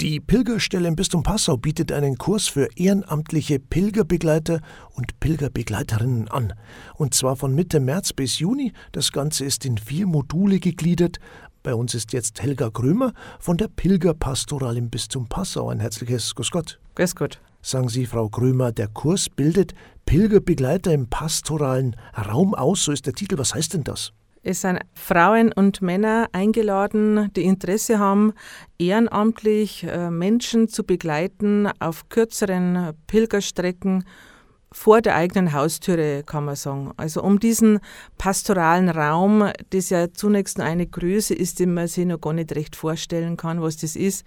Die Pilgerstelle im Bistum Passau bietet einen Kurs für ehrenamtliche Pilgerbegleiter und Pilgerbegleiterinnen an. Und zwar von Mitte März bis Juni. Das Ganze ist in vier Module gegliedert. Bei uns ist jetzt Helga Grömer von der Pilgerpastoral im Bistum Passau. Ein herzliches Grüß Gott. Grüß Gott. Sagen Sie, Frau Grömer, der Kurs bildet Pilgerbegleiter im pastoralen Raum aus. So ist der Titel. Was heißt denn das? Es sind Frauen und Männer eingeladen, die Interesse haben, ehrenamtlich äh, Menschen zu begleiten auf kürzeren Pilgerstrecken vor der eigenen Haustüre, kann man sagen. Also um diesen pastoralen Raum, das ja zunächst eine Größe ist, die man sich noch gar nicht recht vorstellen kann, was das ist,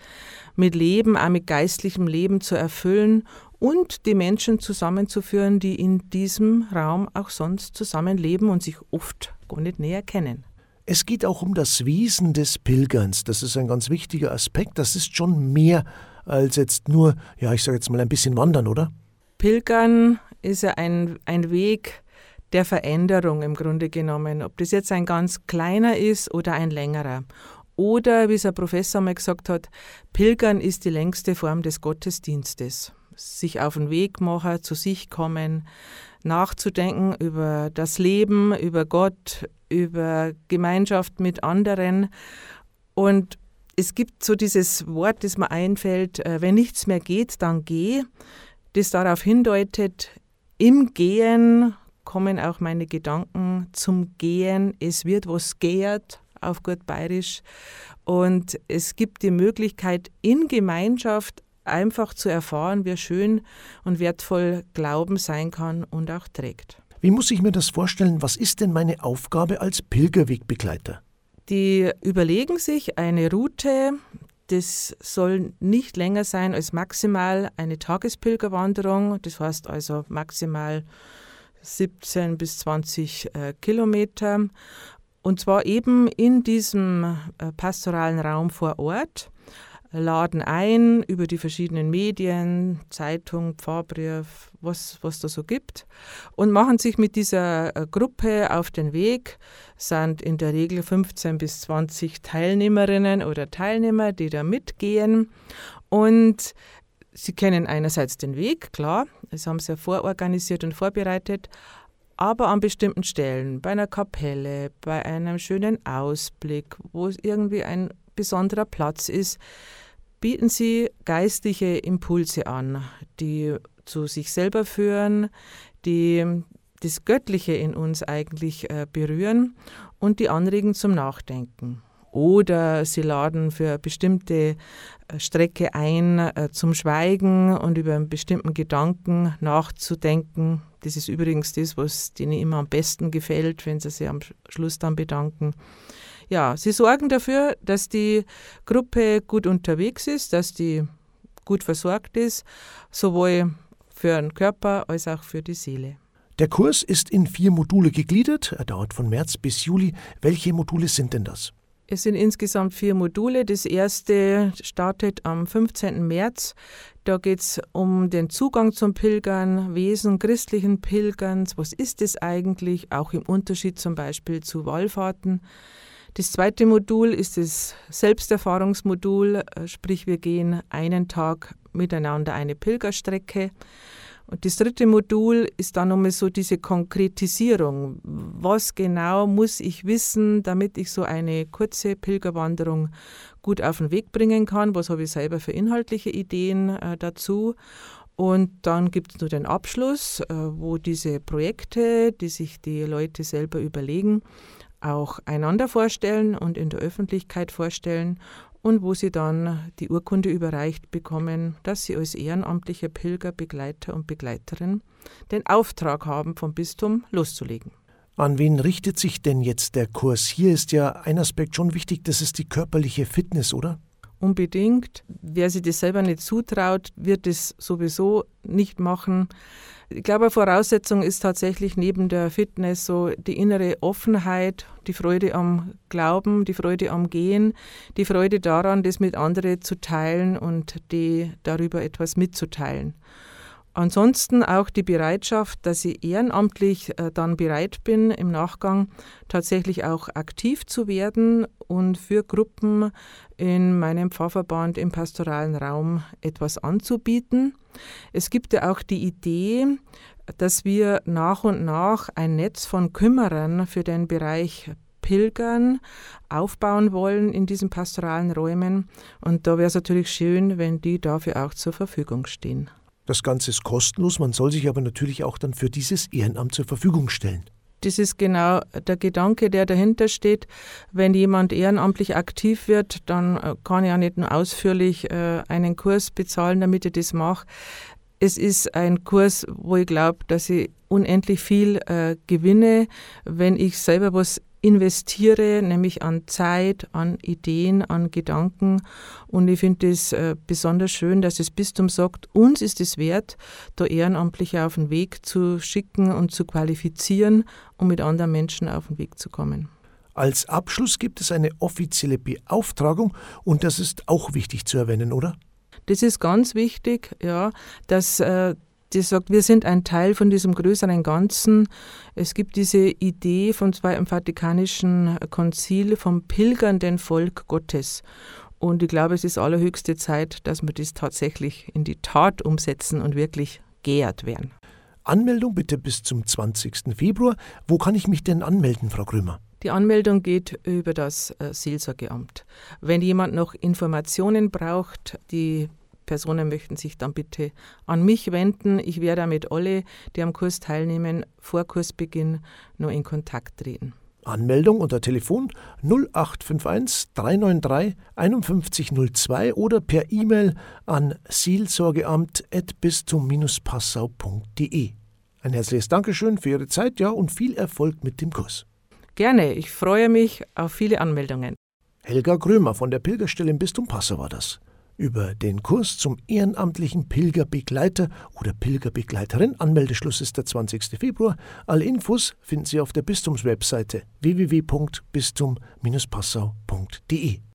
mit Leben, auch mit geistlichem Leben zu erfüllen und die Menschen zusammenzuführen, die in diesem Raum auch sonst zusammenleben und sich oft gar nicht näher kennen. Es geht auch um das Wesen des Pilgerns. Das ist ein ganz wichtiger Aspekt. Das ist schon mehr als jetzt nur, ja, ich sage jetzt mal ein bisschen wandern, oder? Pilgern ist ja ein, ein Weg der Veränderung im Grunde genommen. Ob das jetzt ein ganz kleiner ist oder ein längerer. Oder, wie es ein Professor mal gesagt hat, Pilgern ist die längste Form des Gottesdienstes sich auf den Weg machen, zu sich kommen, nachzudenken über das Leben, über Gott, über Gemeinschaft mit anderen. Und es gibt so dieses Wort, das mir einfällt, äh, wenn nichts mehr geht, dann geh, das darauf hindeutet, im Gehen kommen auch meine Gedanken zum Gehen. Es wird was gehrt, auf gut bayerisch. Und es gibt die Möglichkeit, in Gemeinschaft einfach zu erfahren, wie schön und wertvoll Glauben sein kann und auch trägt. Wie muss ich mir das vorstellen? Was ist denn meine Aufgabe als Pilgerwegbegleiter? Die überlegen sich eine Route, das soll nicht länger sein als maximal eine Tagespilgerwanderung, das heißt also maximal 17 bis 20 äh, Kilometer. Und zwar eben in diesem äh, pastoralen Raum vor Ort laden ein über die verschiedenen Medien, Zeitung, Pfarrbrief, was, was da so gibt und machen sich mit dieser äh, Gruppe auf den Weg, sind in der Regel 15 bis 20 Teilnehmerinnen oder Teilnehmer, die da mitgehen und sie kennen einerseits den Weg, klar, das haben sie ja vororganisiert und vorbereitet, aber an bestimmten Stellen, bei einer Kapelle, bei einem schönen Ausblick, wo es irgendwie ein besonderer Platz ist, bieten sie geistliche Impulse an, die zu sich selber führen, die das Göttliche in uns eigentlich äh, berühren und die anregen zum Nachdenken. Oder sie laden für eine bestimmte äh, Strecke ein, äh, zum Schweigen und über einen bestimmten Gedanken nachzudenken. Das ist übrigens das, was denen immer am besten gefällt, wenn sie sich am Schluss dann bedanken. Ja, sie sorgen dafür, dass die Gruppe gut unterwegs ist, dass die gut versorgt ist, sowohl für den Körper als auch für die Seele. Der Kurs ist in vier Module gegliedert. Er dauert von März bis Juli. Welche Module sind denn das? Es sind insgesamt vier Module. Das erste startet am 15. März. Da geht es um den Zugang zum Pilgern, Wesen christlichen Pilgerns. Was ist es eigentlich? Auch im Unterschied zum Beispiel zu Wallfahrten. Das zweite Modul ist das Selbsterfahrungsmodul, äh, sprich wir gehen einen Tag miteinander eine Pilgerstrecke. Und das dritte Modul ist dann nochmal so diese Konkretisierung. Was genau muss ich wissen, damit ich so eine kurze Pilgerwanderung gut auf den Weg bringen kann? Was habe ich selber für inhaltliche Ideen äh, dazu? Und dann gibt es nur den Abschluss, äh, wo diese Projekte, die sich die Leute selber überlegen, auch einander vorstellen und in der Öffentlichkeit vorstellen und wo sie dann die Urkunde überreicht bekommen, dass sie als ehrenamtlicher Pilger, Begleiter und Begleiterin den Auftrag haben, vom Bistum loszulegen. An wen richtet sich denn jetzt der Kurs? Hier ist ja ein Aspekt schon wichtig, das ist die körperliche Fitness, oder? Unbedingt. Wer sich das selber nicht zutraut, wird es sowieso nicht machen. Ich glaube, Voraussetzung ist tatsächlich neben der Fitness so die innere Offenheit, die Freude am Glauben, die Freude am Gehen, die Freude daran, das mit anderen zu teilen und die darüber etwas mitzuteilen. Ansonsten auch die Bereitschaft, dass ich ehrenamtlich äh, dann bereit bin, im Nachgang tatsächlich auch aktiv zu werden und für Gruppen in meinem Pfarrverband im pastoralen Raum etwas anzubieten. Es gibt ja auch die Idee, dass wir nach und nach ein Netz von Kümmerern für den Bereich Pilgern aufbauen wollen in diesen pastoralen Räumen. Und da wäre es natürlich schön, wenn die dafür auch zur Verfügung stehen. Das Ganze ist kostenlos, man soll sich aber natürlich auch dann für dieses Ehrenamt zur Verfügung stellen. Das ist genau der Gedanke, der dahinter steht. Wenn jemand ehrenamtlich aktiv wird, dann äh, kann er nicht nur ausführlich äh, einen Kurs bezahlen, damit er das macht. Es ist ein Kurs, wo ich glaube, dass ich unendlich viel äh, gewinne, wenn ich selber was investiere, nämlich an Zeit, an Ideen, an Gedanken. Und ich finde es äh, besonders schön, dass das Bistum sagt, uns ist es wert, da Ehrenamtliche auf den Weg zu schicken und zu qualifizieren, um mit anderen Menschen auf den Weg zu kommen. Als Abschluss gibt es eine offizielle Beauftragung und das ist auch wichtig zu erwähnen, oder? Das ist ganz wichtig, ja, dass äh, die sagt, wir sind ein Teil von diesem größeren Ganzen. Es gibt diese Idee von zwei im Vatikanischen Konzil vom pilgernden Volk Gottes. Und ich glaube, es ist allerhöchste Zeit, dass wir das tatsächlich in die Tat umsetzen und wirklich geehrt werden. Anmeldung bitte bis zum 20. Februar. Wo kann ich mich denn anmelden, Frau Krömer? Die Anmeldung geht über das äh, Seelsorgeamt. Wenn jemand noch Informationen braucht, die Personen möchten sich dann bitte an mich wenden. Ich werde mit alle, die am Kurs teilnehmen, vor Kursbeginn nur in Kontakt treten. Anmeldung unter Telefon 0851 393 5102 oder per E-Mail an seelsorgeamt.bistum-passau.de. Ein herzliches Dankeschön für Ihre Zeit ja, und viel Erfolg mit dem Kurs. Gerne, ich freue mich auf viele Anmeldungen. Helga Grömer von der Pilgerstelle im Bistum Passau war das über den Kurs zum ehrenamtlichen Pilgerbegleiter oder Pilgerbegleiterin. Anmeldeschluss ist der 20. Februar. Alle Infos finden Sie auf der Bistumswebseite www.bistum-passau.de.